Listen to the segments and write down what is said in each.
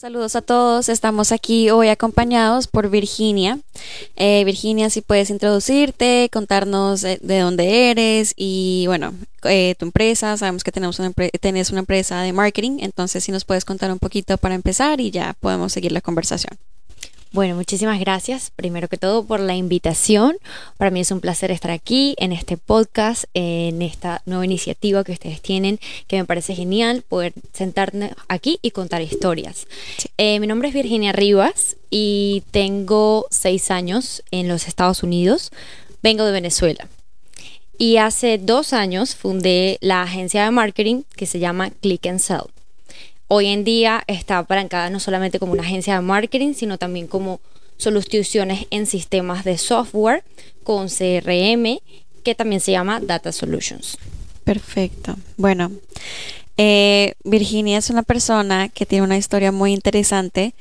Saludos a todos, estamos aquí hoy acompañados por Virginia. Eh, Virginia, si puedes introducirte, contarnos de, dónde eres y bueno, eh, tu empresa, sabemos que tenemos una tenés una empresa de marketing, entonces si nos puedes contar un poquito para empezar y ya podemos seguir la conversación. Bueno, muchísimas gracias, primero que todo, por la invitación. Para mí es un placer estar aquí en este podcast, en esta nueva iniciativa que ustedes tienen, que me parece genial poder sentarme aquí y contar historias. Eh, mi nombre es Virginia Rivas y tengo seis años en los Estados Unidos. Vengo de Venezuela. Y hace dos años fundé la agencia de marketing que se llama Click and Sell hoy en día está apalancada no solamente como una agencia de marketing, sino también como soluciones en sistemas de software con CRM, que también se llama Data Solutions. Perfecto. Bueno, eh, Virginia es una persona que tiene una historia muy interesante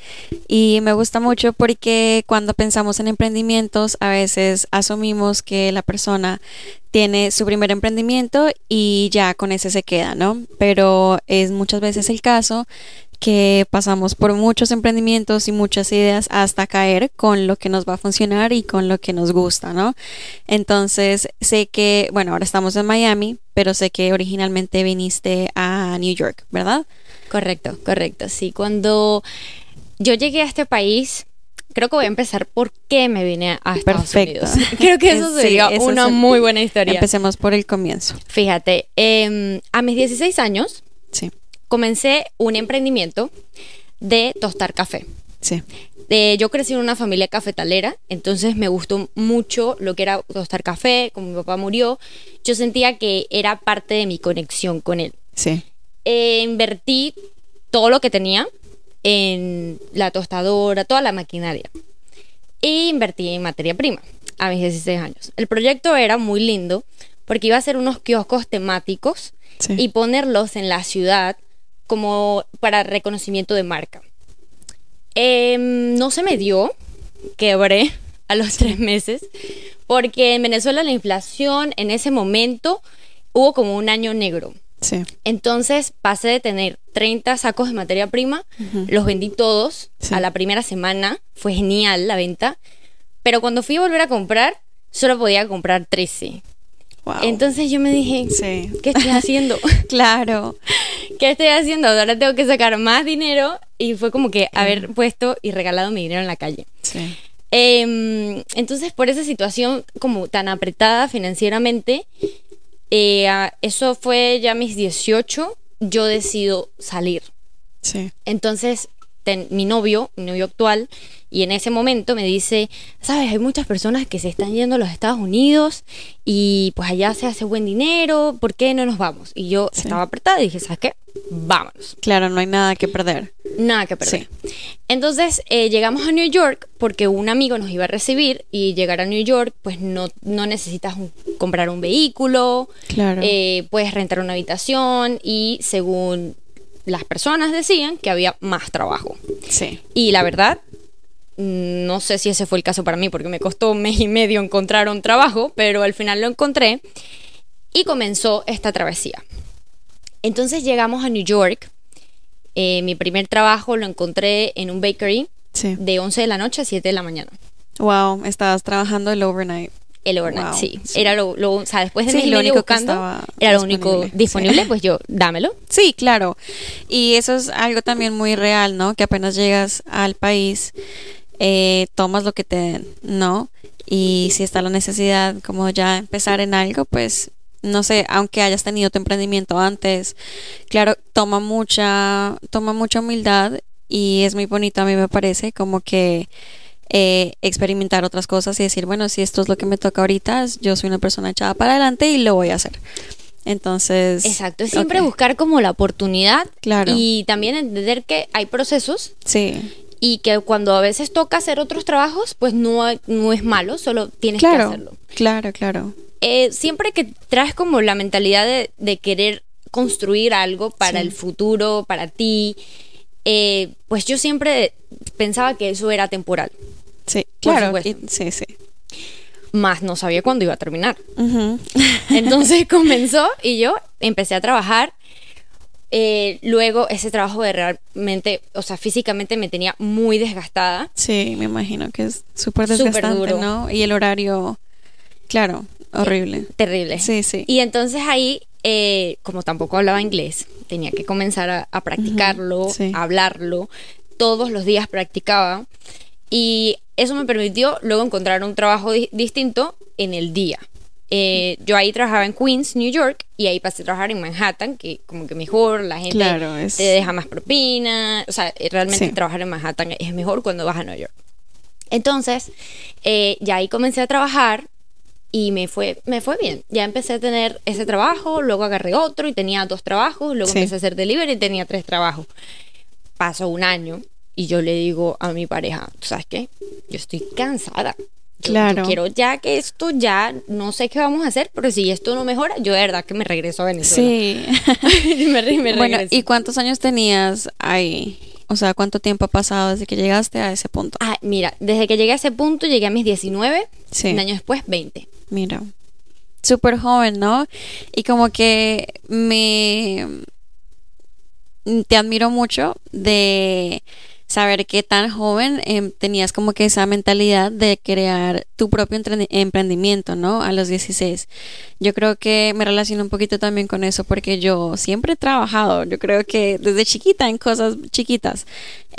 y me gusta mucho porque cuando pensamos en emprendimientos a veces asumimos que la persona tiene su primer emprendimiento y ya con ese se queda, ¿no? Pero es muchas veces el caso que pasamos por muchos emprendimientos y muchas ideas hasta caer con lo que nos va a funcionar y con lo que nos gusta, ¿no? Entonces, sé que, bueno, ahora estamos en Miami, pero sé que originalmente viniste a New York, ¿verdad? Correcto, correcto. Sí, cuando yo llegué a este país, creo que voy a empezar por qué me vine a Estados Unidos. Creo que eso sería una muy buena historia. Empecemos por el comienzo. Fíjate, em, a mis 16 años, sí comencé un emprendimiento de tostar café. Sí. yo crecí en una familia cafetalera, entonces me gustó mucho lo que era tostar café, como mi papá murió, yo sentía que era parte de mi conexión con él. Sí. Eh, invertí todo lo que tenía en la tostadora, toda la maquinaria. E invertí en materia prima a mis 16 años. El proyecto era muy lindo porque iba a ser unos kioscos temáticos y ponerlos en la ciudad como para reconocimiento de marca. Em, no se me dio, quebré a los tres meses, porque en Venezuela la inflación en ese momento hubo como un año negro. Sí. Entonces pasé de tener 30 sacos de materia prima, los vendí todos a la primera semana, fue genial la venta, pero cuando fui a volver a comprar, solo podía comprar 13. Entonces yo me dije, ¿qué estoy haciendo? claro. ¿Qué estoy haciendo? Ahora tengo que sacar más dinero y fue como que haber puesto y regalado mi dinero en la calle. Sí. Em, entonces, por esa situación como tan apretada financieramente, eh, eso fue ya mis 18, yo decido salir. Sí. Entonces, mi novio, mi novio actual, y en ese momento me dice, sabes, hay muchas personas que se están yendo a los Estados Unidos y pues allá se hace buen dinero, ¿por qué no nos vamos? Y yo estaba apretada y dije, ¿sabes qué? Vámonos. Claro, no hay nada que perder. Nada que perder. Entonces eh, llegamos a New York porque un amigo nos iba a recibir y llegar a New York pues no, no necesitas comprar un vehículo, claro. Eh, puedes rentar una habitación y según las personas decían que había más trabajo. Sí. Y la verdad, no sé si ese fue el caso para mí, porque me costó un mes y medio encontrar un trabajo, pero al final lo encontré y comenzó esta travesía. Entonces llegamos a New York. Eh, mi primer trabajo lo encontré en un bakery de 11 de la noche a 7 de la mañana. Wow, estabas trabajando el overnight. El overnight, sí. Era lo, o sea, después de sí, lo único buscando, era lo único disponible, pues yo, dámelo. Sí, claro. Y eso es algo también muy real, ¿no? Que apenas llegas al país, eh, tomas lo que te den, ¿no? Y si está la necesidad como ya empezar en algo, pues no sé, aunque hayas tenido tu emprendimiento antes, claro, toma mucha, toma mucha humildad y es muy bonito a mí me parece, como que eh, experimentar otras cosas y decir, bueno, si esto es lo que me toca ahorita, yo soy una persona echada para adelante y lo voy a hacer. Entonces. Exacto, es siempre buscar como la oportunidad. Claro. Y también entender que hay procesos. Sí. Y que cuando a veces toca hacer otros trabajos, pues no, no es malo, solo tienes que hacerlo. Claro, claro. Eh, siempre que traes como la mentalidad de, querer construir algo para el futuro, para ti, eh, pues yo siempre pensaba que eso era temporal. Sí, claro. sí, sí. Más no sabía cuándo iba a terminar. Entonces comenzó y yo empecé a trabajar eh, luego ese trabajo de realmente, o sea, físicamente me tenía muy desgastada. Sí, me imagino que es súper desgastante, ¿no? Y el horario, claro, horrible. terrible. Sí, sí. Y entonces ahí, eh, como tampoco hablaba inglés, tenía que comenzar a, practicarlo, a hablarlo. Todos los días practicaba. Y eso me permitió luego encontrar un trabajo distinto en el día. Eh, yo ahí trabajaba en Queens, New York, y ahí pasé a trabajar en Manhattan, que como que mejor, la gente te deja más propina, o sea, eh, realmente trabajar en Manhattan es mejor cuando vas a New York. Entonces, eh, ya ahí comencé a trabajar y me fue, me fue bien. Ya empecé a tener ese trabajo, luego agarré otro y tenía dos trabajos, luego empecé a hacer delivery y tenía tres trabajos. Pasó un año y yo le digo a mi pareja, ¿sabes qué? Yo estoy cansada claro. quiero ya que esto ya no sé qué vamos a hacer, pero si esto no mejora, yo de verdad que me regreso a Venezuela. Sí. me, bueno, ¿y cuántos años tenías ahí? O sea, ¿cuánto tiempo ha pasado desde que llegaste a ese punto? Ah, mira, desde que llegué a ese punto llegué a mis 19, sí. un año después 20. Mira, súper joven, ¿no? Y como que me... Te admiro mucho de saber que tan joven em, tenías como que esa mentalidad de crear tu propio emprendimiento, ¿no? A los 16. Yo creo que me relaciono un poquito también con eso porque yo siempre he trabajado, yo creo que desde chiquita en cosas chiquitas.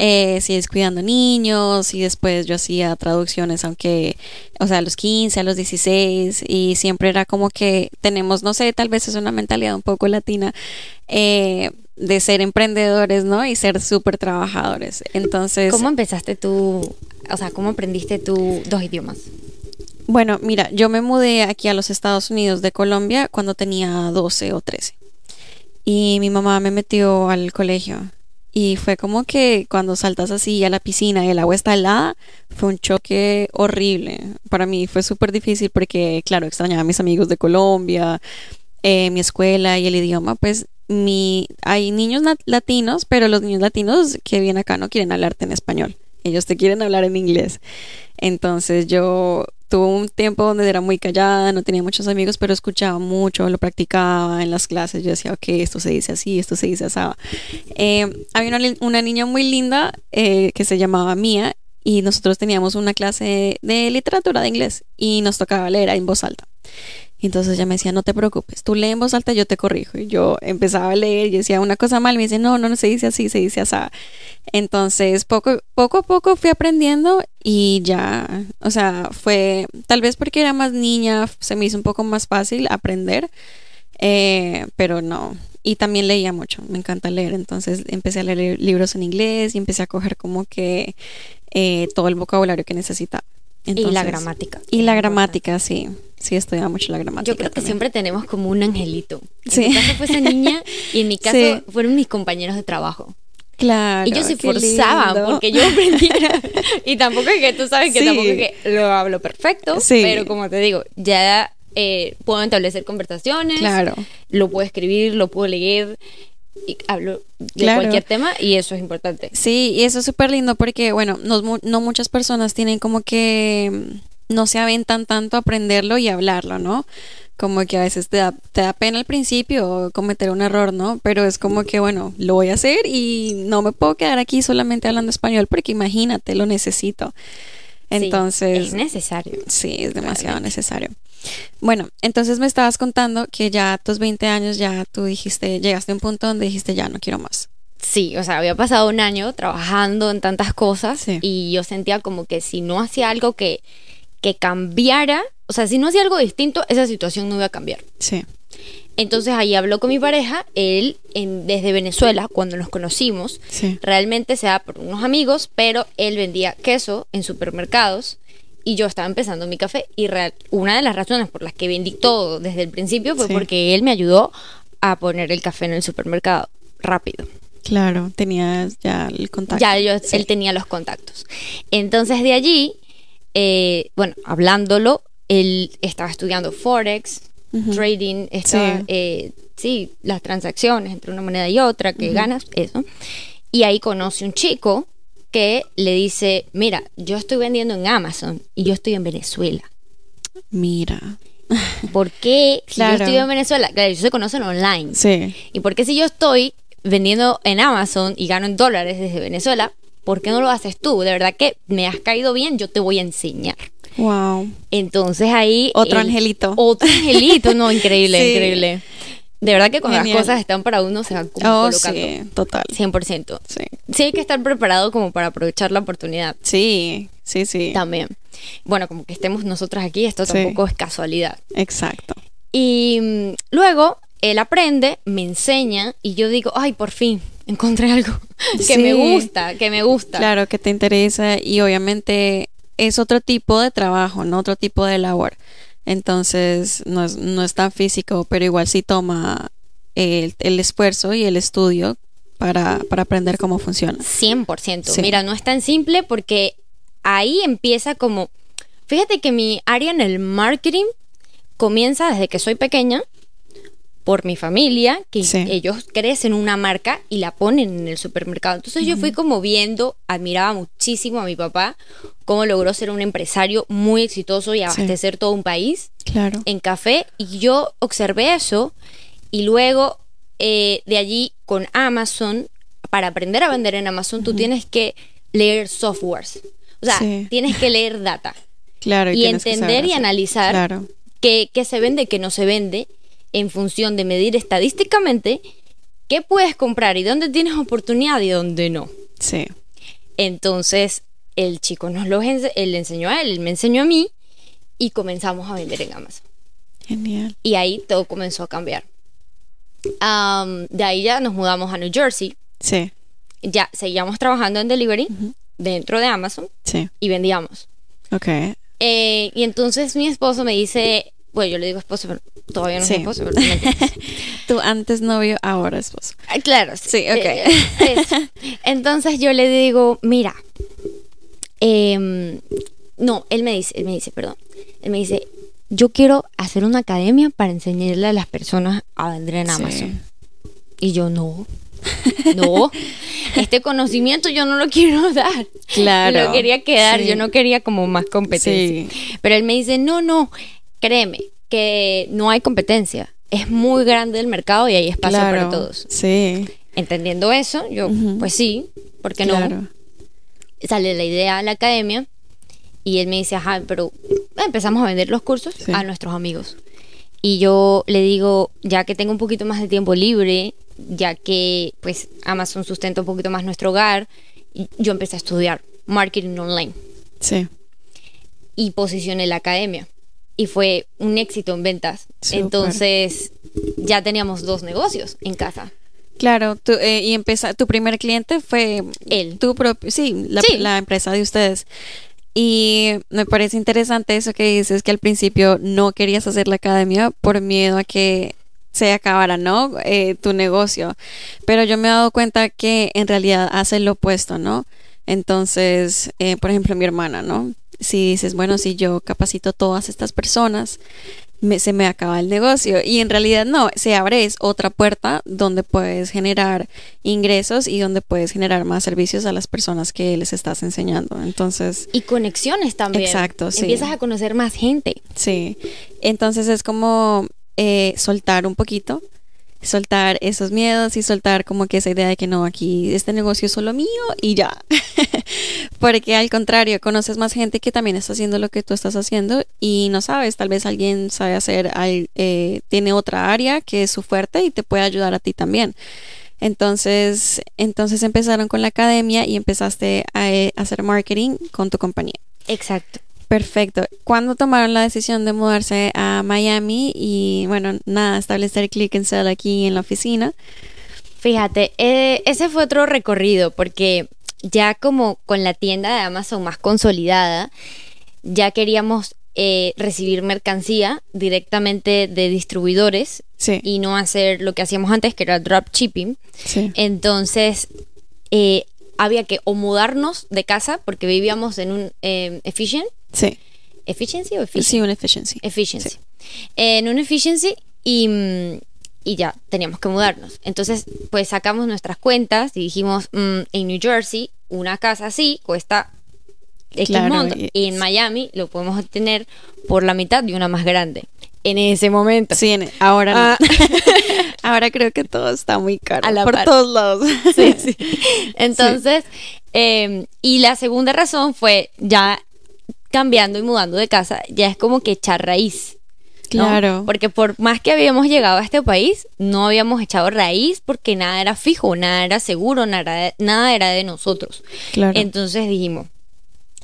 Eh, si es cuidando niños y después yo hacía traducciones, aunque, o sea, a los 15, a los 16 y siempre era como que tenemos, no sé, tal vez es una mentalidad un poco latina. Eh, de ser emprendedores, ¿no? Y ser súper trabajadores. Entonces... ¿Cómo empezaste tú, o sea, cómo aprendiste tú dos idiomas? Bueno, mira, yo me mudé aquí a los Estados Unidos de Colombia cuando tenía 12 o 13. Y mi mamá me metió al colegio. Y fue como que cuando saltas así a la piscina y el agua está helada, fue un choque horrible. Para mí fue súper difícil porque, claro, extrañaba a mis amigos de Colombia, eh, mi escuela y el idioma, pues hay niños latinos, pero los niños latinos que vienen acá no quieren hablarte en español. Ellos te quieren hablar en inglés. Entonces yo tuve un tiempo donde era muy callada, no tenía muchos amigos, pero escuchaba mucho, lo practicaba en las clases. Yo decía, ok, esto se dice así, esto se dice así. Eh, había una, niña muy linda eh, que se llamaba Mía y nosotros teníamos una clase de literatura de inglés y nos tocaba leer en voz alta. Y entonces ella me decía, no te preocupes, tú lee en voz alta, yo te corrijo. Y yo empezaba a leer y decía una cosa mal, me dice, no, no, no se dice así, se dice así. Entonces, poco, poco a poco fui aprendiendo y ya, o sea, fue, tal vez porque era más niña, se me hizo un poco más fácil aprender, eh, pero no. Y también leía mucho, me encanta leer, entonces empecé a leer libros en inglés y empecé a coger como que eh, todo el vocabulario que necesitaba y la gramática. Y la gramática, sí. Sí, estudiaba mucho la gramática. Yo creo que siempre tenemos como un angelito. En mi caso fue esa niña y en mi caso fueron mis compañeros de trabajo. Claro. Ellos se forzaban porque yo aprendía. y tampoco es que tú sabes que tampoco es que lo hablo perfecto. Sí. Pero como te digo, ya eh, puedo establecer conversaciones. Claro. Lo puedo escribir, lo puedo leer y hablo de cualquier tema y eso es importante. Sí, y eso es súper lindo porque, bueno, no, no muchas personas tienen como que mm, no se aventan tanto a aprenderlo y hablarlo, ¿no? Como que a veces te da, te da pena al principio cometer un error, ¿no? Pero es como que, bueno, lo voy a hacer y no me puedo quedar aquí solamente hablando español porque imagínate, lo necesito. Entonces... es necesario. Sí, es demasiado necesario. Bueno, entonces me estabas contando que ya a tus 20 años ya tú dijiste, llegaste a un punto donde dijiste ya no quiero más. Sí, o sea, había pasado un año trabajando en tantas cosas y yo sentía como que si no hacía algo que, que cambiara, o sea, si no hacía algo distinto, esa situación no iba a cambiar. Sí. Entonces ahí habló con mi pareja, él en, desde Venezuela, cuando nos conocimos, realmente se da por unos amigos, pero él vendía queso en supermercados y yo estaba empezando mi café y una de las razones por las que vendí todo desde el principio fue porque él me ayudó a poner el café en el supermercado rápido. Claro, tenías ya el contacto. Ya yo, él tenía los contactos. Entonces de allí, eh, bueno, hablándolo, él estaba estudiando Forex, trading, estaba, eh, sí. las transacciones entre una moneda y otra, que ganas, eso. Y ahí conoce un chico que le dice, mira, yo estoy vendiendo en Amazon y yo estoy en Venezuela. Mira. ¿Por qué si yo estoy en Venezuela? Claro, ellos se conocen online. Sí. ¿Y por qué si yo estoy vendiendo en Amazon y gano en dólares desde Venezuela, ¿por qué no lo haces tú? De verdad que me has caído bien, yo te voy a enseñar. Wow. Entonces ahí... Otro angelito. Otro angelito, no, increíble, increíble. De verdad que cuando las cosas están para uno se van como oh, colocando. Sí, total. 100%. Sí. Sí hay que estar preparado como para aprovechar la oportunidad. Sí, sí, sí. También. Bueno, como que estemos nosotras aquí, esto tampoco es casualidad. Exacto. Y mm, luego él aprende, me enseña y yo digo, ay, por fin, encontré algo que me gusta, que me gusta. Claro, que te interesa y obviamente es otro tipo de trabajo, no otro tipo de labor. Entonces no es, no es tan físico, pero igual sí toma el, esfuerzo y el estudio para, aprender cómo funciona. 100%. Mira, no es tan simple porque ahí empieza como, fíjate que mi área en el marketing comienza desde que soy pequeña por mi familia, que ellos crecen una marca y la ponen en el supermercado. Entonces yo fui como viendo, admiraba muchísimo a mi papá, cómo logró ser un empresario muy exitoso y abastecer todo un país claro. en café. Y yo observé eso y luego eh, de allí con Amazon, para aprender a vender en Amazon, tú tienes que leer softwares. O sea, tienes que leer data. Claro, y, entender y analizar qué, qué se vende, qué no se vende en función de medir estadísticamente qué puedes comprar y dónde tienes oportunidad y dónde no. Sí. Entonces, el chico nos lo él le enseñó a él, él me enseñó a mí y comenzamos a vender en Amazon. Genial. Y ahí todo comenzó a cambiar. de ahí ya nos mudamos a New Jersey. Sí. Ya seguíamos trabajando en delivery dentro de Amazon. Sí. Y vendíamos. Ok. Eh, y entonces mi esposo me dice, bueno, yo le digo esposo, pero todavía no es esposo. Pero tu antes novio, ahora esposo. Ah, claro. Sí, ok. Eh, Entonces yo le digo, mira, em, no, él me dice, él me dice, perdón, él me dice, yo quiero hacer una academia para enseñarle a las personas a vender en Amazon. Y yo no. No, este conocimiento yo no lo quiero dar. Claro. Lo quería quedar, yo no quería como más competencia. Pero él me dice, no, no, créeme que no hay competencia. Es muy grande el mercado y hay espacio para todos. Sí. Entendiendo eso, yo, pues sí, ¿por qué no? Sale la idea a la academia y él me dice, ajá, pero empezamos a vender los cursos a nuestros amigos. Y yo le digo, ya que tengo un poquito más de tiempo libre, ya que pues Amazon sustenta un poquito más nuestro hogar, yo empecé a estudiar marketing online. Sí. Y posicioné la academia y fue un éxito en ventas. Entonces ya teníamos dos negocios en casa. Claro, eh, y empieza, tu primer cliente fue él. Tu propio, sí la, la empresa de ustedes. Y me parece interesante eso que dices, que al principio no querías hacer la academia por miedo a que se acabara, ¿no? Eh, tu negocio. Pero yo me he dado cuenta que en realidad hace lo opuesto, ¿no? Entonces, eh, por ejemplo, mi hermana, ¿no? Si dices, bueno, si yo capacito a todas estas personas, se me acaba el negocio. Y en realidad no, se abre es otra puerta donde puedes generar ingresos y donde puedes generar más servicios a las personas que les estás enseñando. Entonces... Y conexiones también. Exacto, sí. Empiezas a conocer más gente. Sí. Entonces es como eh, soltar un poquito soltar esos miedos y soltar como que esa idea de que no, aquí este negocio es solo mío y ya. Porque al contrario, conoces más gente que también está haciendo lo que tú estás haciendo y no sabes, tal vez alguien sabe hacer, eh, tiene otra área que es su fuerte y te puede ayudar a ti también. Entonces, entonces empezaron con la academia y empezaste a eh, hacer marketing con tu compañía. Exacto. Perfecto. ¿Cuándo tomaron la decisión de mudarse a Miami y, bueno, nada, establecer Click and Sell aquí en la oficina? Fíjate, eh, ese fue otro recorrido porque ya como con la tienda de Amazon más consolidada, ya queríamos eh, recibir mercancía directamente de distribuidores y no hacer lo que hacíamos antes, que era dropshipping. Sí. Entonces, eh, había que o mudarnos de casa porque vivíamos en un eh, Efficient. Sí. ¿Efficiency o efficiency? Sí, un efficiency. Efficiency. En un efficiency y, y, ya teníamos que mudarnos. Entonces, pues sacamos nuestras cuentas y dijimos, mm, en New Jersey, una casa así cuesta X monto. Y en Miami lo podemos obtener por la mitad de una más grande. en ese momento. Sí, ahora no. Ah. ahora creo que todo está muy caro. por todos lados. Sí, sí. Entonces, em, y la segunda razón fue ya cambiando y mudando de casa, ya es como que echar raíz. Claro. Porque por más que habíamos llegado a este país, no habíamos echado raíz porque nada era fijo, nada era seguro, nada, nada era de nosotros. Claro. Entonces dijimos,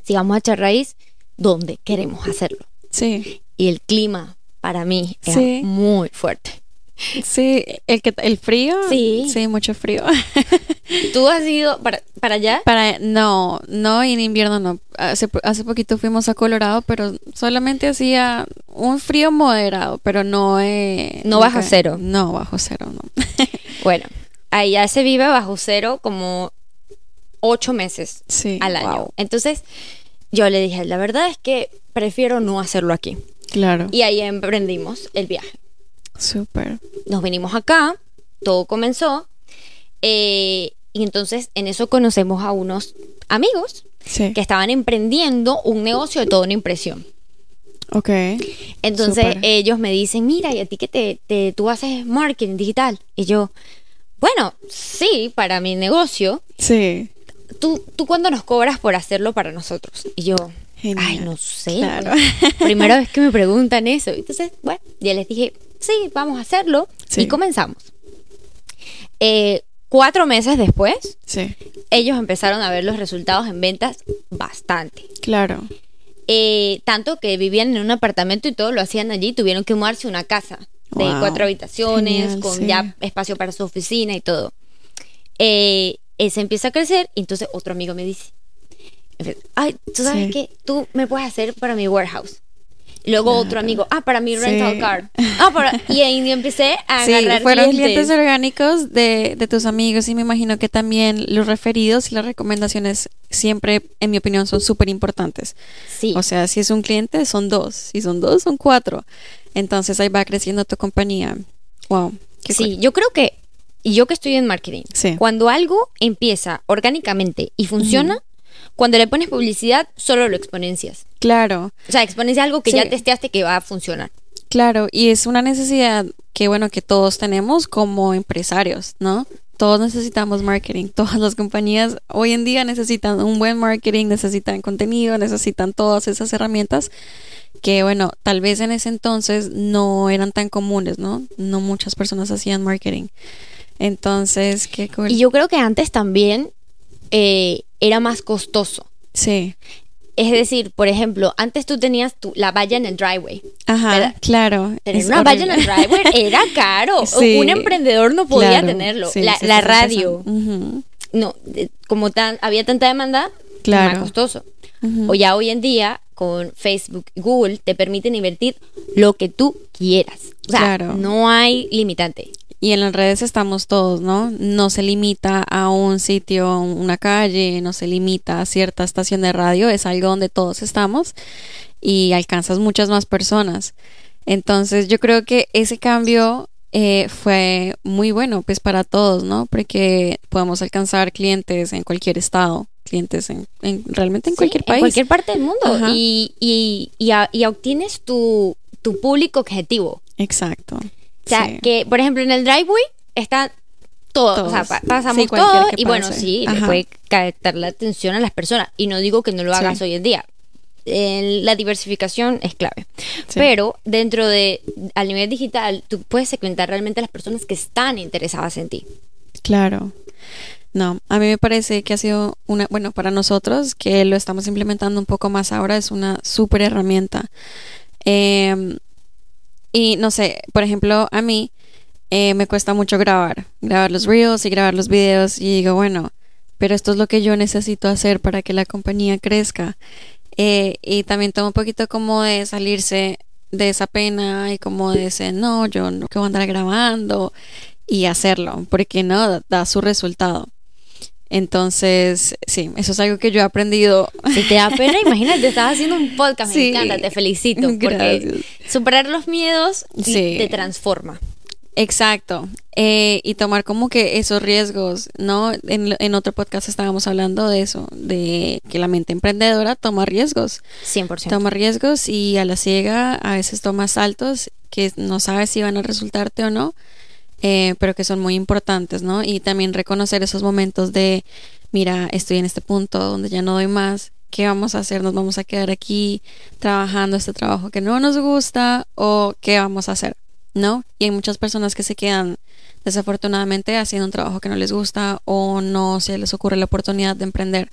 si vamos a echar raíz, ¿dónde queremos hacerlo? Sí. Y el clima para mí es muy fuerte. Sí, el que el frío. Sí. Sí, mucho frío. ¿Tú has ido para, para allá? Para no, no en invierno no. Hace, hace poquito fuimos a Colorado, pero solamente hacía un frío moderado, pero no eh, no bajo cero. No, bajo cero, no. bueno, allá se vive bajo cero como ocho meses al año. Entonces, yo le dije, la verdad es que prefiero no hacerlo aquí. Claro. Y ahí emprendimos el viaje. Súper. Nos venimos acá, todo comenzó. Eh, y entonces en eso conocemos a unos amigos que estaban emprendiendo un negocio de toda una impresión. Ok. Entonces ellos me dicen, mira, ¿y a ti que te, tú haces marketing digital? Y yo, bueno, sí, para mi negocio. Sí. ¿Tú, ¿Tú cuándo nos cobras por hacerlo para nosotros? Y yo, ay, no sé. Claro. Primera vez que me preguntan eso. Entonces, bueno, ya les dije, sí, vamos a hacerlo. Y comenzamos. Eh, cuatro meses después, ellos empezaron a ver los resultados en ventas bastante. Claro. Eh, tanto que vivían en un apartamento y todo lo hacían allí, tuvieron que mudarse a una casa de cuatro habitaciones, con ya espacio para su oficina y todo. Eh, empieza a crecer y entonces otro amigo me dice, ay, tú sabes que tú me puedes hacer para mi warehouse. Luego otro amigo, ah, para mi rental car. Ah, para... Y ahí empecé a agarrar fueron clientes, orgánicos de, de, tus amigos y me imagino que también los referidos y las recomendaciones siempre, en mi opinión, son súper importantes. Sí. O sea, si es un cliente, son dos. Si son dos, son cuatro. Entonces ahí va creciendo tu compañía. Wow. sí, yo creo que, y yo que estoy en marketing, cuando algo empieza orgánicamente y funciona, cuando le pones publicidad, solo lo exponencias. Claro. O sea, exponencia algo que ya testeaste que va a funcionar. Claro, y es una necesidad que, bueno, que todos tenemos como empresarios, ¿no? Todos necesitamos marketing. Todas las compañías hoy en día necesitan un buen marketing, necesitan contenido, necesitan todas esas herramientas que, bueno, tal vez en ese entonces no eran tan comunes, ¿no? No muchas personas hacían marketing. Entonces, qué cool. Y yo creo que antes también eh, era más costoso. Sí. Es decir, por ejemplo, antes tú tenías tu, la valla en el driveway. Ajá, claro. Tener una valla en el driveway era caro. Un emprendedor no podía tenerlo. la, radio. No, como tan, había tanta demanda, claro. más costoso. O ya hoy en día, con Facebook Google, te permiten invertir lo que tú quieras. O sea, no hay limitante. Y en las redes estamos todos, ¿no? No se limita a un sitio, una calle, no se limita a cierta estación de radio, es algo donde todos estamos y alcanzas muchas más personas. Entonces yo creo que ese cambio eh, fue muy bueno pues para todos, ¿no? Porque podemos alcanzar clientes en cualquier estado, clientes en, realmente en cualquier país. En cualquier parte del mundo. Y, y, y, obtienes tu, tu público objetivo. Exacto. O sea, que por ejemplo en el driveway está todo, o sea, pasamos todo y bueno, sí, le puede captar la atención a las personas. Y no digo que no lo hagas hoy en día. La diversificación es clave. Pero dentro de, al nivel digital, tú puedes segmentar realmente a las personas que están interesadas en ti. Claro. No, a mí me parece que ha sido una, bueno, para nosotros, que lo estamos implementando un poco más ahora, es una súper herramienta. Eh, y no sé, por ejemplo, a mí eh, me cuesta mucho grabar, grabar los reels y grabar los videos y digo, bueno, pero esto es lo que yo necesito hacer para que la compañía crezca. Eh, y también tomo un poquito como de salirse de esa pena y como de ese, no, yo no quiero andar grabando y hacerlo, porque no, da su resultado. Entonces, sí, eso es algo que yo he aprendido. Si te da pena, imagínate, estás haciendo un podcast, me encanta, te felicito. Porque superar los miedos te transforma. Exacto. Eh, y tomar como que esos riesgos, ¿no? En, en, otro podcast estábamos hablando de eso, de que la mente emprendedora toma riesgos. 100%. Toma riesgos y a la ciega a veces toma saltos que no sabes si van a resultarte o no, eh, pero que son muy importantes, ¿no? Y también reconocer esos momentos de, mira, estoy en este punto donde ya no doy más, ¿qué vamos a hacer? ¿Nos vamos a quedar aquí trabajando este trabajo que no nos gusta o qué vamos a hacer? ¿No? Y hay muchas personas que se quedan desafortunadamente haciendo un trabajo que no les gusta o no se les ocurre la oportunidad de emprender.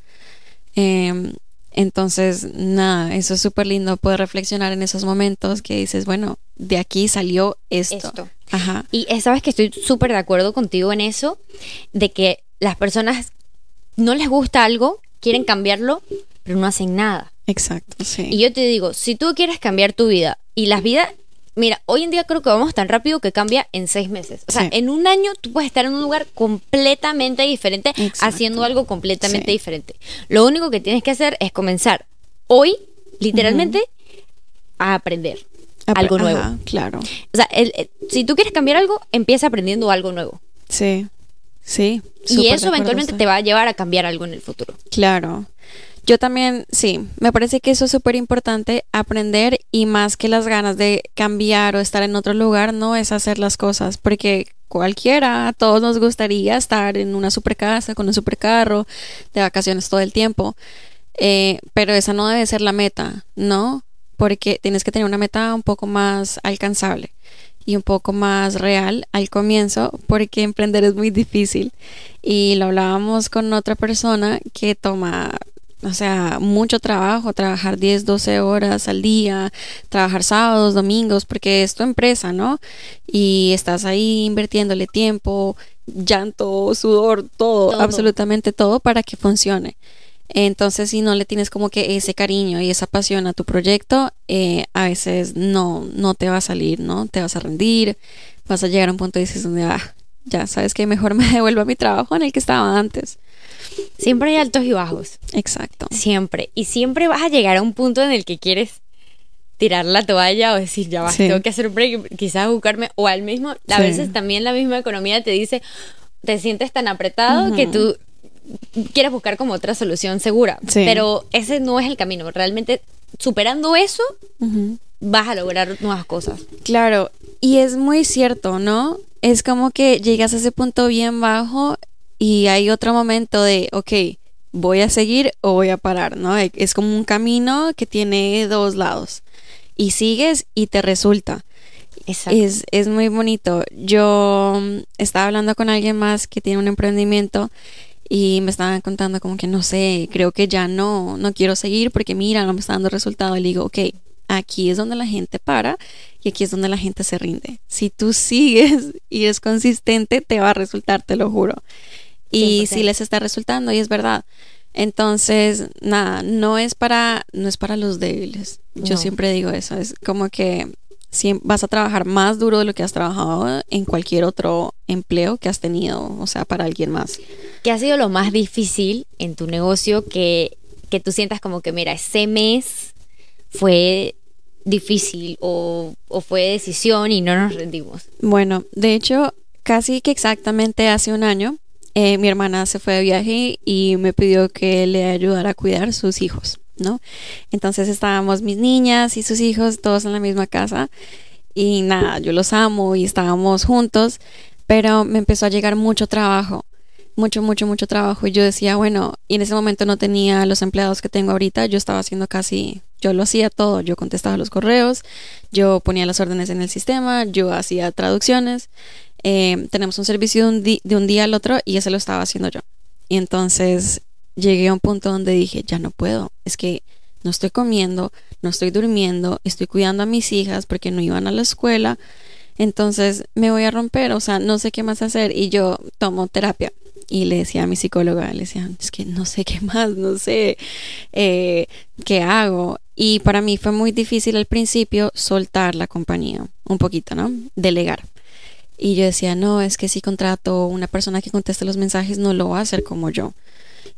Em, entonces, nada, eso es súper lindo poder reflexionar en esos momentos que dices, bueno, de aquí salió esto. Ajá. Y sabes que estoy súper de acuerdo contigo en eso, de que las personas no les gusta algo, quieren cambiarlo, pero no hacen nada. Exacto, sí. Y yo te digo, si tú quieres cambiar tu vida y las vidas Mira, hoy en día creo que vamos tan rápido que cambia en seis meses. O sea, en un año tú puedes estar en un lugar completamente diferente, haciendo algo completamente diferente. Lo único que tienes que hacer es comenzar hoy, literalmente, a aprender algo nuevo. claro. O sea, si tú quieres cambiar algo, empieza aprendiendo algo nuevo. Sí, sí. Y eso eventualmente te va a llevar a cambiar algo en el futuro. Claro. Yo también, sí, me parece que eso es súper importante, aprender y más que las ganas de cambiar o estar en otro lugar, no es hacer las cosas, porque cualquiera, a todos nos gustaría estar en una super casa, con un super carro, de vacaciones todo el tiempo, eh, pero esa no debe ser la meta, ¿no? Porque tienes que tener una meta un poco más alcanzable y un poco más real al comienzo porque emprender es muy difícil y lo hablábamos con otra persona que toma o sea, mucho trabajo, trabajar 10, 12 horas al día, trabajar sábados, domingos, porque es tu empresa, ¿no? Y estás ahí invirtiéndole tiempo, llanto, sudor, todo, absolutamente todo para que funcione. Entonces, si no le tienes como que ese cariño y esa pasión a tu proyecto, eh, a veces no, no te va a salir, ¿no? Te vas a rendir, vas a llegar a un punto y dices, ah, ya sabes que mejor me devuelvo a mi trabajo en el que estaba antes. Siempre hay altos y bajos. Exacto. Siempre. Y siempre vas a llegar a un punto en el que quieres tirar la toalla o decir, ya va, tengo que hacer un break, quizás buscarme, o al mismo, a veces también la misma economía te dice, te sientes tan apretado que tú quieres buscar como otra solución segura. Pero ese no es el camino. Realmente, superando eso, vas a lograr nuevas cosas. Claro, y es muy cierto, ¿no? Es como que llegas a ese punto bien bajo y hay otro momento de, ok, voy a seguir o voy a parar, ¿no? E, es como un camino que tiene dos lados. Y sigues y te resulta. Es, es muy bonito. Yo mm, estaba hablando con alguien más que tiene un emprendimiento y me estaban contando como que no sé, creo que ya no, no quiero seguir porque mira, no me está dando resultado. Y le digo, ok, aquí es donde la gente para y aquí es donde la gente se rinde. Si tú sigues y es consistente, te va a resultar, te lo juro y si les está resultando y es verdad. Entonces, nada, no es para no es para los débiles. Yo siempre digo eso, es como que si vas a trabajar más duro de lo que has trabajado en cualquier otro empleo que has tenido, o sea, para alguien más. ¿Qué ha sido lo más difícil en tu negocio que, que tú sientas como que, mira, ese mes fue difícil o, o fue decisión y no nos rendimos? Bueno, de hecho, casi que exactamente hace un año eh, mi hermana se fue de viaje y me pidió que le ayudara a cuidar sus hijos, ¿no? Entonces estábamos mis niñas y sus hijos todos en la misma casa y nada, yo los amo y estábamos juntos, pero me empezó a llegar mucho trabajo, mucho, mucho, mucho trabajo. Y yo decía, bueno, y en ese momento no tenía los empleados que tengo ahorita, yo estaba haciendo casi, yo lo hacía todo, yo contestaba los correos, yo ponía las órdenes en el sistema, yo hacía traducciones. Eh, tenemos un servicio de un, día al otro y ese lo estaba haciendo yo. Y entonces llegué a un punto donde dije, ya no puedo, es que no estoy comiendo, no estoy durmiendo, estoy cuidando a mis hijas porque no iban a la escuela, entonces me voy a romper, o sea, no sé qué más hacer. Y yo tomo terapia. Y le decía a mi psicóloga, le decía, es que no sé qué más, no sé eh, qué hago. Y para mí fue muy difícil al principio soltar la compañía, un poquito, ¿no? Delegar. Y yo decía, no, es que si contrato una persona que conteste los mensajes, no lo va a hacer como yo.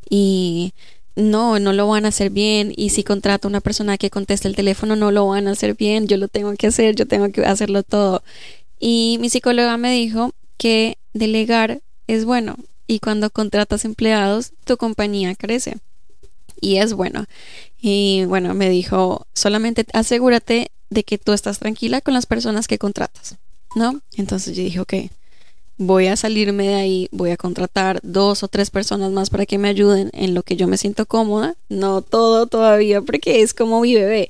Y no, no lo van a hacer bien. Y si contrato una persona que conteste el teléfono, no lo van a hacer bien. Yo lo tengo que hacer, yo tengo que hacerlo todo. Y mi psicóloga me dijo que delegar es bueno. Y cuando contratas empleados, tu compañía crece. Y es bueno. Y bueno, me dijo, solamente asegúrate de que tú estás tranquila con las personas que contratas, ¿no? Entonces yo dije, ok, voy a salirme de ahí, voy a contratar dos o tres personas más para que me ayuden en lo que yo me siento cómoda, no todo todavía porque es como mi bebé.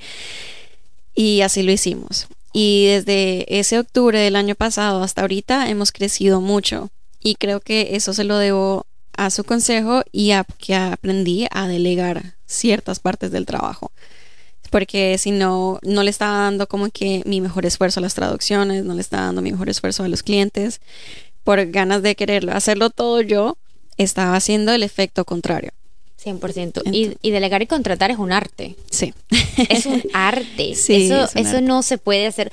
Y así lo hicimos. Y desde ese octubre del año pasado hasta ahorita hemos crecido mucho y creo que eso se lo debo a su consejo y a que aprendí a delegar ciertas partes del trabajo. Porque si no, no le estaba dando como que mi mejor esfuerzo a las traducciones, no le estaba dando mi mejor esfuerzo a los clientes. Por ganas de quererlo, hacerlo todo yo, estaba haciendo el efecto contrario. 100%. y, y, delegar y contratar es un arte. Sí. Es un arte. Sí, eso eso no se puede hacer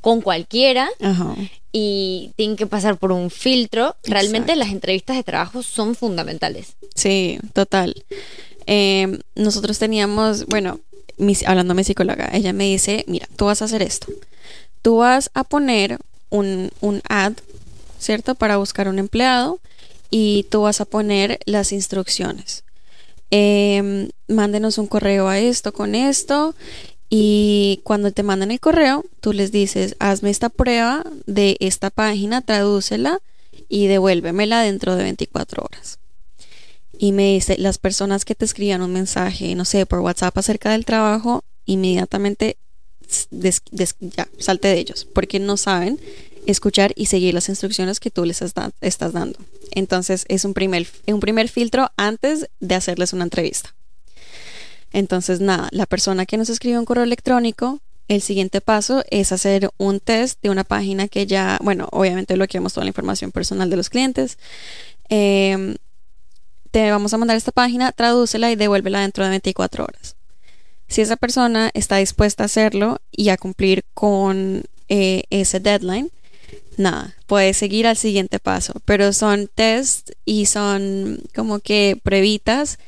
con cualquiera. Ajá y tienen que pasar por un filtro. Realmente las entrevistas de trabajo son fundamentales. Sí, total. Em, nosotros teníamos, bueno, hablando de mi psicóloga, ella me dice, mira, tú vas a hacer esto. Tú vas a poner un, un ad, ¿cierto? Para buscar un empleado y tú vas a poner las instrucciones. Eh, mándenos un correo a esto con esto y cuando te mandan el correo, tú les dices, hazme esta prueba de esta página, tradúcela y devuélvemela dentro de 24 horas. Y me dice, las personas que te escriban un mensaje, no sé, por WhatsApp acerca del trabajo, inmediatamente ya, salte de ellos, porque no saben escuchar y seguir las instrucciones que tú les estás dando. Entonces es un primer, un primer filtro antes de hacerles una entrevista. Entonces, nada, la persona que nos escribe un correo electrónico, el siguiente paso es hacer un test de una página que ya, bueno, obviamente bloqueamos toda la información personal de los clientes. Em, te vamos a mandar esta página, tradúcela y devuélvela dentro de 24 horas. Si esa persona está dispuesta a hacerlo y a cumplir con eh, ese deadline, nada, puede seguir al siguiente paso. Pero son test y son como que pruebitas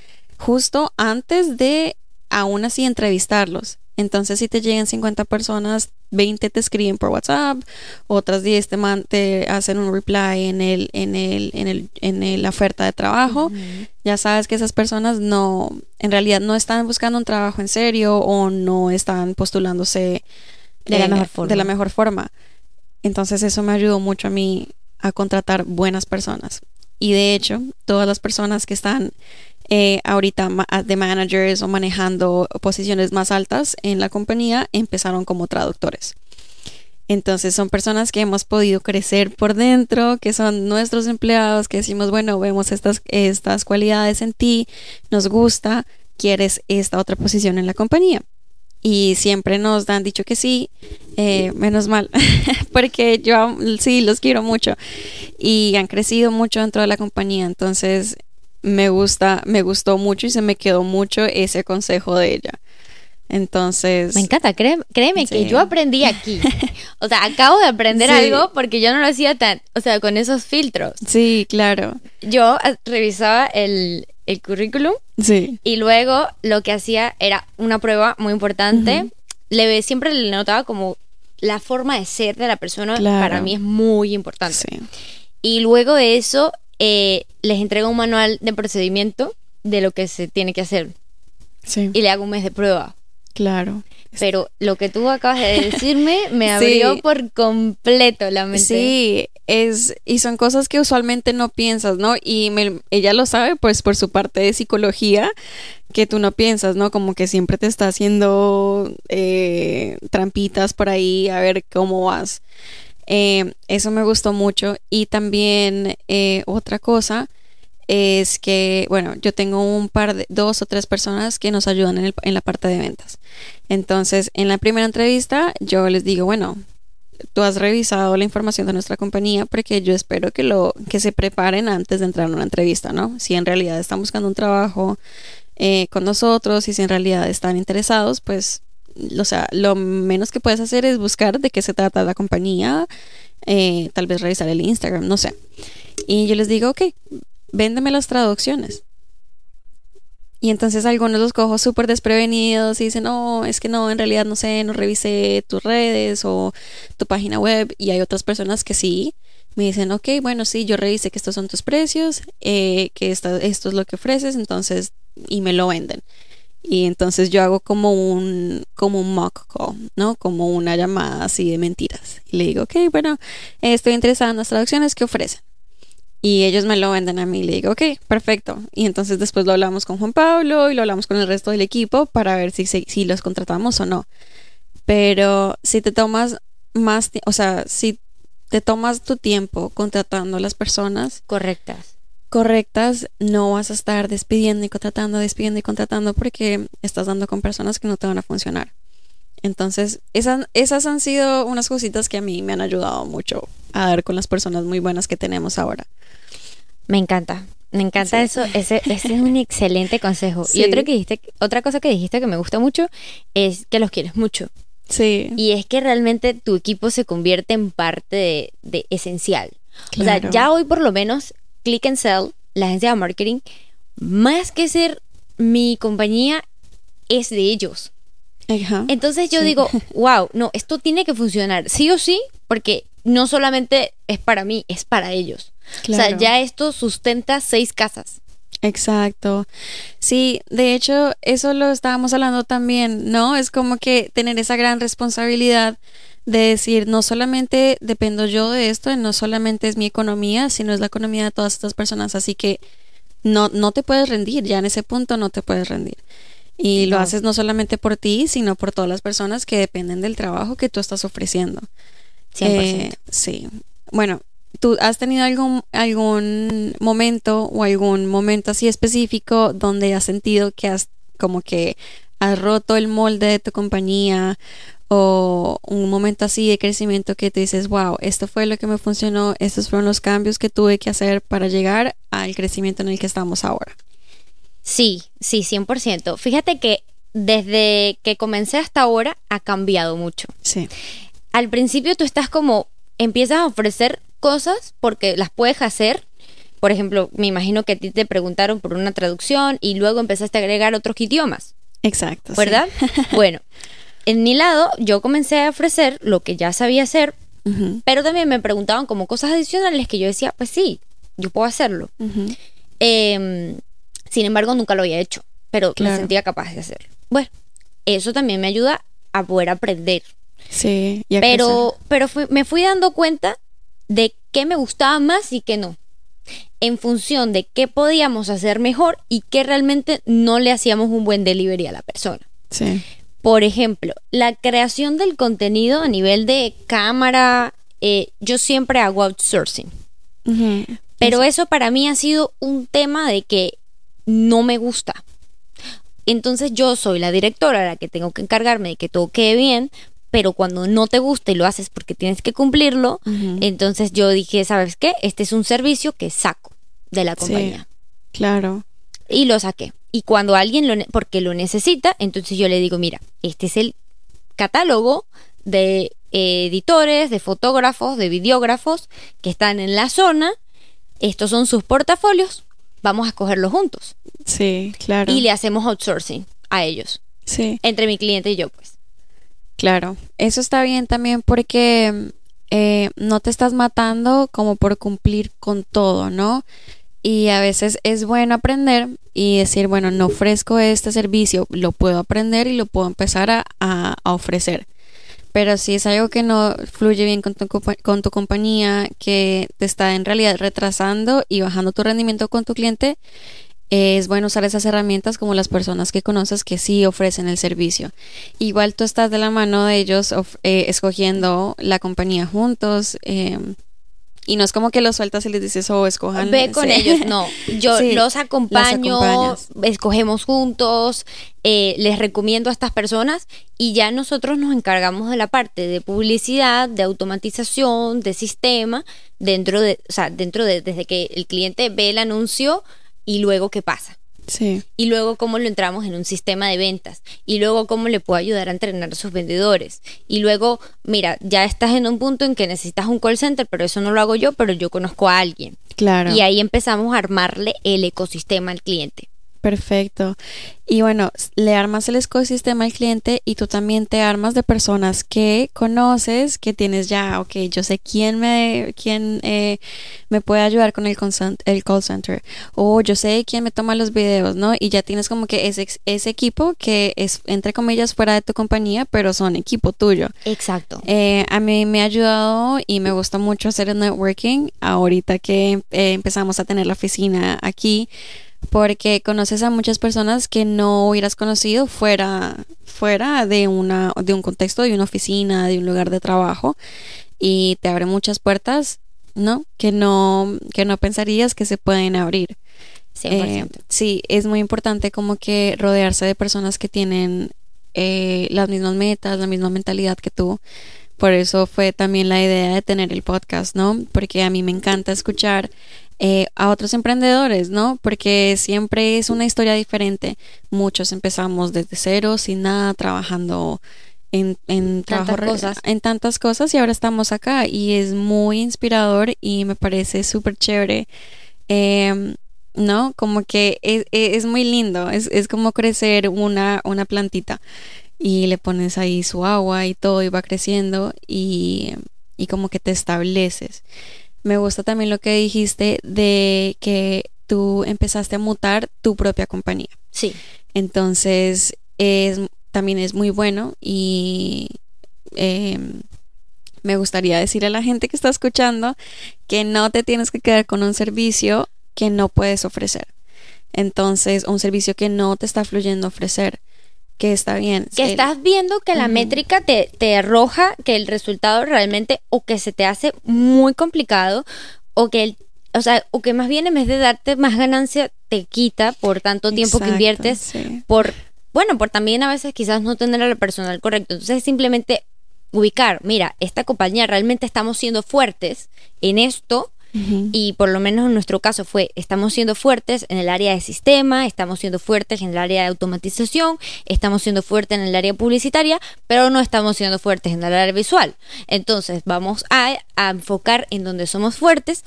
justo antes de aún así entrevistarlos. Entonces, si te llegan 50 personas, 20 te escriben por WhatsApp, otras 10 te, te hacen un reply en el, en el, en el, en la oferta de trabajo. Ya sabes que esas personas no, en realidad no están buscando un trabajo en serio o no están postulándose de, la, mejor forma. de la mejor forma. Entonces, eso me ayudó mucho a mí a contratar buenas personas. Y de hecho, todas las personas que están eh, ahorita de managers o manejando posiciones más altas en la compañía empezaron como traductores. Entonces son personas que hemos podido crecer por dentro, que son nuestros empleados, que decimos, bueno, vemos estas, estas cualidades en ti, nos gusta, quieres esta otra posición en la compañía. Y siempre nos han dicho que sí, eh, menos mal, porque yo sí los quiero mucho y han crecido mucho dentro de la compañía. Entonces me gusta, me gustó mucho y se me quedó mucho ese consejo de ella. Entonces. Me encanta, créeme, que yo aprendí aquí. O sea, acabo de aprender algo porque yo no lo hacía tan, o sea, con esos filtros. Sí, claro. Yo ah, revisaba el, el currículum. Sí. Y luego lo que hacía era una prueba muy importante. le, siempre le notaba como la forma de ser de la persona para mí es muy importante. Sí. Y luego de eso eh, les entrego un manual de procedimiento de lo que se tiene que hacer. Sí. Y le hago un mes de prueba. Claro. Pero lo que tú acabas de decirme me abrió por completo la mente. Sí, es, y son cosas que usualmente no piensas, ¿no? Y ella lo sabe, pues, por su parte de psicología, que tú no piensas, ¿no? Como que siempre te está haciendo eh, trampitas por ahí a ver cómo vas. Eh, eso me gustó mucho. Y también eh, otra cosa es que, bueno, yo tengo un par de, dos o tres personas que nos ayudan en, en la parte de ventas. Entonces, en la primera entrevista, yo les digo, bueno, tú has revisado la información de nuestra compañía porque yo espero que lo que se preparen antes de entrar a una entrevista, ¿no? Si en realidad están buscando un trabajo eh, con nosotros y si en realidad están interesados, pues o sea, lo menos que puedes hacer es buscar de qué se trata la compañía, eh, tal vez revisar el Instagram, no sé. Y yo les digo, ok, véndeme las traducciones. Y entonces algunos los cojo súper desprevenidos y dicen, no, es que no, en realidad no sé, no revisé tus redes o tu página web. Y hay otras personas que sí, me dicen, ok, bueno, sí, yo revisé que estos son tus precios, eh, que esto es lo que ofreces, entonces, y me lo venden. Y entonces yo hago como un, como un mock call, ¿no? Como una llamada así de mentiras. Y le digo, ok, bueno, estoy interesada en las traducciones que ofrecen. Y ellos me lo venden a mí. Le digo, ok, perfecto. Y entonces después lo hablamos con Juan Pablo y lo hablamos con el resto del equipo para ver si, si los contratamos o no. Pero si te tomas más, o sea, si te tomas tu tiempo contratando a las personas correctas, correctas, no vas a estar despidiendo y contratando, despidiendo y contratando porque estás dando con personas que no te van a funcionar. Entonces, esas, esas han sido unas cositas que a mí me han ayudado mucho a dar con las personas muy buenas que tenemos ahora. Me encanta. Me encanta eso, ese, ese, es un excelente consejo. Y otro que dijiste, otra cosa que dijiste que me gusta mucho es que los quieres mucho. Sí. Y es que realmente tu equipo se convierte en parte de, esencial. O sea, ya hoy por lo menos Click and Sell, la agencia de marketing, más que ser mi compañía, es de ellos. Entonces yo digo, wow, no, esto tiene que funcionar, sí o sí, porque no solamente es para mí, es para ellos. O sea, ya esto sustenta seis casas. Exacto. Sí, de hecho, eso lo estábamos hablando también, ¿no? Es como que tener esa gran responsabilidad de decir, no solamente dependo yo de esto, no solamente es mi economía, sino es la economía de todas estas personas, así que no, no te puedes rendir, ya en ese punto no te puedes rendir. Y lo haces no solamente por ti, sino por todas las personas que dependen del trabajo que tú estás ofreciendo. 100%. Eh, sí. Bueno, ¿tú has tenido algún, algún momento o algún momento así específico donde has sentido que has como que has roto el molde de tu compañía o un momento así de crecimiento que te dices, wow, esto fue lo que me funcionó, estos fueron los cambios que tuve que hacer para llegar al crecimiento en el que estamos ahora. Sí, sí, 100%. Fíjate que desde que comencé hasta ahora ha cambiado mucho. Sí. Al principio tú estás como, empiezas a ofrecer cosas porque las puedes hacer. Por ejemplo, me imagino que a ti te preguntaron por una traducción y luego empezaste a agregar otros idiomas. Exacto. ¿Verdad? bueno, en mi lado, yo comencé a ofrecer lo que ya sabía hacer, pero también me preguntaban como cosas adicionales que yo decía, pues sí, yo puedo hacerlo. Em, sin embargo, nunca lo había hecho, pero me sentía capaz de hacerlo. Bueno, eso también me ayuda a poder aprender. Sí, pero, pero me fui dando cuenta de qué me gustaba más y qué no. En función de qué podíamos hacer mejor y qué realmente no le hacíamos un buen delivery a la persona. Sí. Por ejemplo, la creación del contenido a nivel de cámara, eh, yo siempre hago outsourcing. Pero eso para mí ha sido un tema de que no me gusta. Entonces yo soy la directora, la que tengo que encargarme de que todo quede bien, pero cuando no te gusta y lo haces porque tienes que cumplirlo, entonces yo dije, ¿sabes qué? Este es un servicio que saco de la compañía. claro. Y lo saqué. Y cuando alguien lo, porque lo necesita, entonces yo le digo, mira, este es el catálogo de editores, de fotógrafos, de videógrafos que están en la zona. Estos son sus portafolios. Vamos a escogerlos juntos. Sí, claro. Y le hacemos outsourcing a ellos. Sí. Entre mi cliente y yo, pues. Claro. Eso está bien también porque eh, no te estás matando como por cumplir con todo, ¿no? Y a veces es bueno aprender y decir, bueno, no ofrezco este servicio, lo puedo aprender y lo puedo empezar a, a, ofrecer. Pero si es algo que no fluye bien con tu, con tu compañía, que te está en realidad retrasando y bajando tu rendimiento con tu cliente, es bueno usar esas herramientas como las personas que conoces que sí ofrecen el servicio. Igual tú estás de la mano de ellos eh, escogiendo la compañía juntos. Eh, y no es como que los sueltas y les dices, oh, escojan. Ve con ellos, no. Yo los acompaño, escogemos juntos, eh, les recomiendo a estas personas y ya nosotros nos encargamos de la parte de publicidad, de automatización, de sistema, dentro de, o sea, dentro de, desde que el cliente ve el anuncio y luego qué pasa. Sí. Y luego cómo lo entramos en un sistema de ventas. Y luego cómo le puedo ayudar a entrenar a sus vendedores. Y luego, mira, ya estás en un punto en que necesitas un call center, pero eso no lo hago yo, pero yo conozco a alguien. Claro. Y ahí empezamos a armarle el ecosistema al cliente. Perfecto. Y bueno, le armas el ecosistema al cliente y tú también te armas de personas que conoces, que tienes ya, ok, yo sé quién me, quién, eh, me puede ayudar con el, el call center o yo sé quién me toma los videos, ¿no? Y ya tienes como que ese, ese equipo que es, entre comillas, fuera de tu compañía, pero son equipo tuyo. Exacto. Eh, a mí me ha ayudado y me gusta mucho hacer el networking ahorita que eh, empezamos a tener la oficina aquí porque conoces a muchas personas que no hubieras conocido fuera, fuera de, una, de un contexto, de una oficina, de un lugar de trabajo y te abre muchas puertas, ¿no? Que no, que no pensarías que se pueden abrir. 100%. Eh, sí, es muy importante como que rodearse de personas que tienen eh, las mismas metas, la misma mentalidad que tú. Por eso fue también la idea de tener el podcast, ¿no? Porque a mí me encanta escuchar eh, a otros emprendedores, ¿no? Porque siempre es una historia diferente. Muchos empezamos desde cero, sin nada, trabajando en, en, tantas cosas. en tantas cosas y ahora estamos acá y es muy inspirador y me parece súper chévere. Em, ¿No? Como que es, muy lindo, es, es, como crecer una, una plantita y le pones ahí su agua y todo y va creciendo y, y como que te estableces. Me gusta también lo que dijiste de que tú empezaste a mutar tu propia compañía. Sí. Entonces, es, también es muy bueno y em, me gustaría decir a la gente que está escuchando que no te tienes que quedar con un servicio que no puedes ofrecer. Entonces, un servicio que no te está fluyendo ofrecer que está bien. Que estás viendo que la métrica te, te arroja que el resultado realmente o que se te hace muy complicado o que el o sea, o que más bien en vez de darte más ganancia, te quita por tanto tiempo que inviertes, por, bueno, por también a veces quizás no tener al personal correcto. Entonces, simplemente ubicar, mira, esta compañía realmente estamos siendo fuertes en esto, y por lo menos en nuestro caso fue, estamos siendo fuertes en el área de sistema, estamos siendo fuertes en el área de automatización, estamos siendo fuertes en el área publicitaria, pero no estamos siendo fuertes en el área visual. Entonces vamos a, enfocar en donde somos fuertes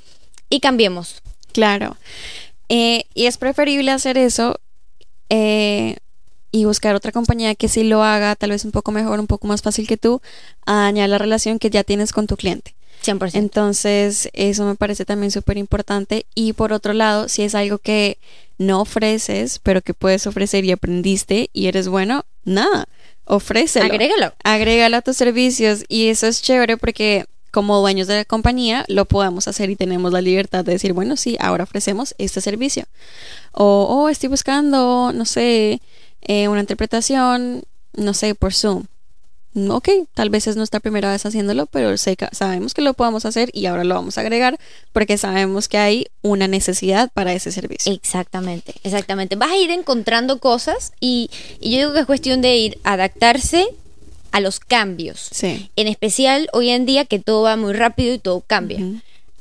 y cambiemos. Claro. Eh, y es preferible hacer eso eh, y buscar otra compañía que sí lo haga tal vez un poco mejor, un poco más fácil que tú, a dañar la relación que ya tienes con tu cliente. Entonces, eso me parece también súper importante. Y por otro lado, si es algo que no ofreces, pero que puedes ofrecer y aprendiste y eres bueno, nada, ofrécelo. Agrégalo. Agrégalo a tus servicios. Y eso es chévere porque como dueños de la compañía lo podamos hacer y tenemos la libertad de decir, bueno, sí, ahora ofrecemos este servicio. O, oh, estoy buscando, no sé, eh, una interpretación, no sé, por Zoom ok, tal vez es nuestra primera vez haciéndolo, pero sabemos que lo podemos hacer y ahora lo vamos a agregar porque sabemos que hay una necesidad para ese servicio. Exactamente, exactamente. Vas a ir encontrando cosas y, yo digo que es cuestión de ir adaptarse a los cambios. Sí. En especial hoy en día que todo va muy rápido y todo cambia.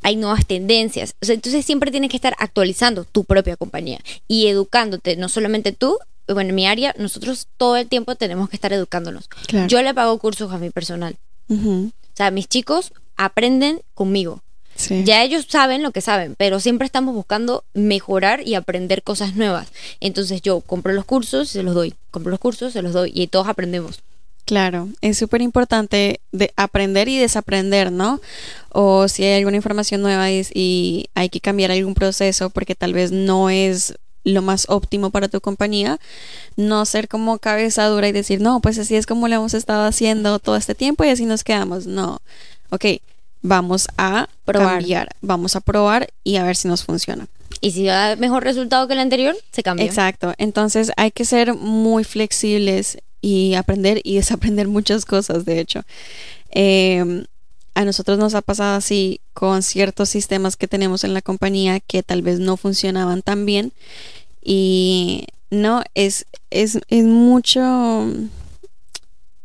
Hay nuevas tendencias. entonces siempre tienes que estar actualizando tu propia compañía y educándote, no solamente tú, bueno, en mi área, nosotros todo el tiempo tenemos que estar educándonos. Yo le pago cursos a mi personal. O sea, mis chicos aprenden conmigo. Ya ellos saben lo que saben, pero siempre estamos buscando mejorar y aprender cosas nuevas. Entonces yo compro los cursos y se los doy. Compro los cursos, se los doy y todos aprendemos. Claro, es súper importante de aprender y desaprender, ¿no? O si hay alguna información nueva y, y, hay que cambiar algún proceso porque tal vez no es lo más óptimo para tu compañía, no ser como cabeza dura y decir, no, pues así es como lo hemos estado haciendo todo este tiempo y así nos quedamos. No, ok, vamos a probar. cambiar, vamos a probar y a ver si nos funciona. Y si da mejor resultado que el anterior, se cambia. Exacto, entonces hay que ser muy flexibles y aprender y desaprender muchas cosas, de hecho. Em, a nosotros nos ha pasado así con ciertos sistemas que tenemos en la compañía que tal vez no funcionaban tan bien y no es es, es mucho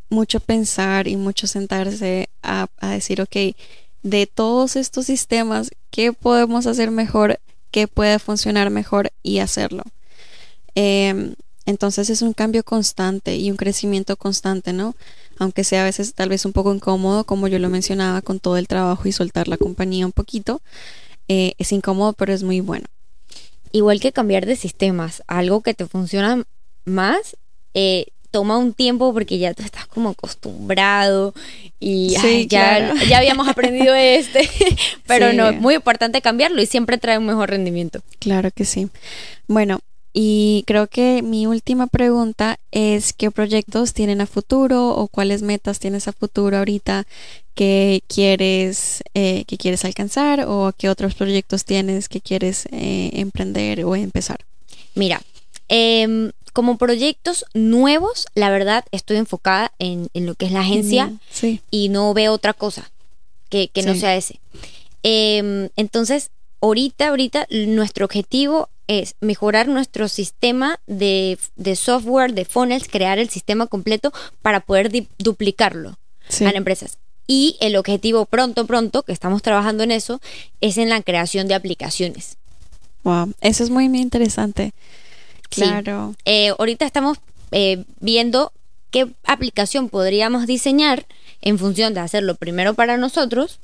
mucho pensar y mucho sentarse a, decir ok de todos estos sistemas qué podemos hacer mejor qué puede funcionar mejor y hacerlo em, entonces es un cambio constante y un crecimiento constante no aunque sea a veces tal vez un poco incómodo, como yo lo mencionaba, con todo el trabajo y soltar la compañía un poquito. Eh, es incómodo, pero es muy bueno. Igual que cambiar de sistemas, algo que te funciona más, eh, toma un tiempo porque ya tú estás como acostumbrado y ya, ya habíamos aprendido este, pero no, es muy importante cambiarlo y siempre trae un mejor rendimiento. Claro que sí. Bueno, y creo que mi última pregunta es qué proyectos tienen a futuro o cuáles metas tienes a futuro ahorita que quieres, eh, que quieres alcanzar o qué otros proyectos tienes que quieres eh, emprender o empezar. Mira, em, como proyectos nuevos, la verdad estoy enfocada en, lo que es la agencia y no veo otra cosa que, no sea ese. Em, entonces, ahorita, ahorita nuestro objetivo es mejorar nuestro sistema de, software, de funnels, crear el sistema completo para poder duplicarlo a las empresas. Y el objetivo pronto, pronto, que estamos trabajando en eso, es en la creación de aplicaciones. Wow, eso es muy, muy interesante. Claro. Eh, ahorita estamos eh, viendo qué aplicación podríamos diseñar en función de hacerlo primero para nosotros,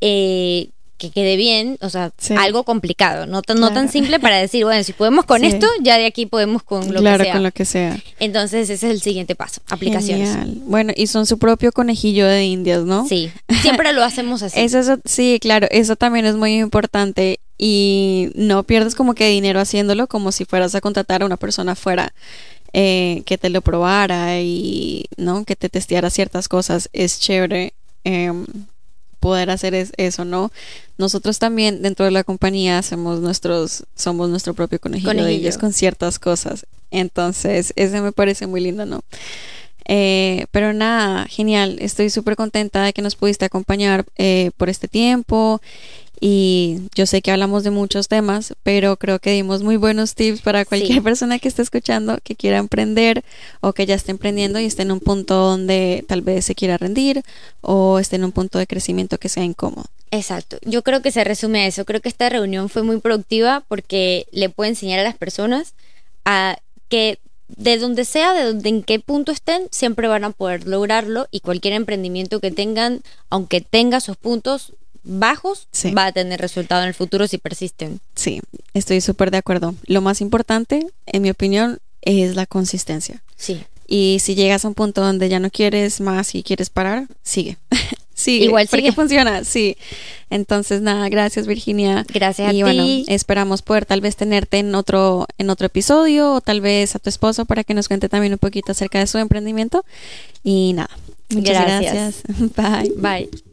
eh, que quede bien, o sea, algo complicado, no, no tan simple para decir, bueno, si podemos con esto, ya de aquí podemos con lo que sea. con lo que sea. Entonces ese es el siguiente paso, aplicaciones. Bueno, y son su propio conejillo de indias, ¿no? Sí, siempre lo hacemos así. Eso, eso, sí, claro, eso también es muy importante y no pierdes como que dinero haciéndolo como si fueras a contratar a una persona fuera eh, que te lo probara y no que te testeara ciertas cosas es chévere em, poder hacer eso no nosotros también dentro de la compañía hacemos nuestros somos nuestro propio conejillo, de ellos con ciertas cosas. Entonces ese me parece muy lindo no eh, pero nada, genial. Estoy súper contenta de que nos pudiste acompañar eh, por este tiempo y yo sé que hablamos de muchos temas, pero creo que dimos muy buenos tips para cualquier persona que esté escuchando, que quiera emprender o que ya esté emprendiendo y esté en un punto donde tal vez se quiera rendir o esté en un punto de crecimiento que sea incómodo. Exacto, yo creo que se resume a eso. Creo que esta reunión fue muy productiva porque le puede enseñar a las personas a que de donde sea, de donde en qué punto estén, siempre van a poder lograrlo y cualquier emprendimiento que tengan, aunque tenga sus puntos, bajos va a tener resultado en el futuro si persisten. Sí, estoy súper de acuerdo. Lo más importante, en mi opinión, es la consistencia. Sí. Y si llegas a un punto donde ya no quieres más y quieres parar, sigue. sigue. Igual porque funciona, sí. Entonces, nada, gracias Virginia. Gracias y bueno, esperamos poder tal vez tenerte en otro, en otro episodio o tal vez a tu esposo para que nos cuente también un poquito acerca de su emprendimiento. Y nada, muchas gracias. gracias. Bye. Bye.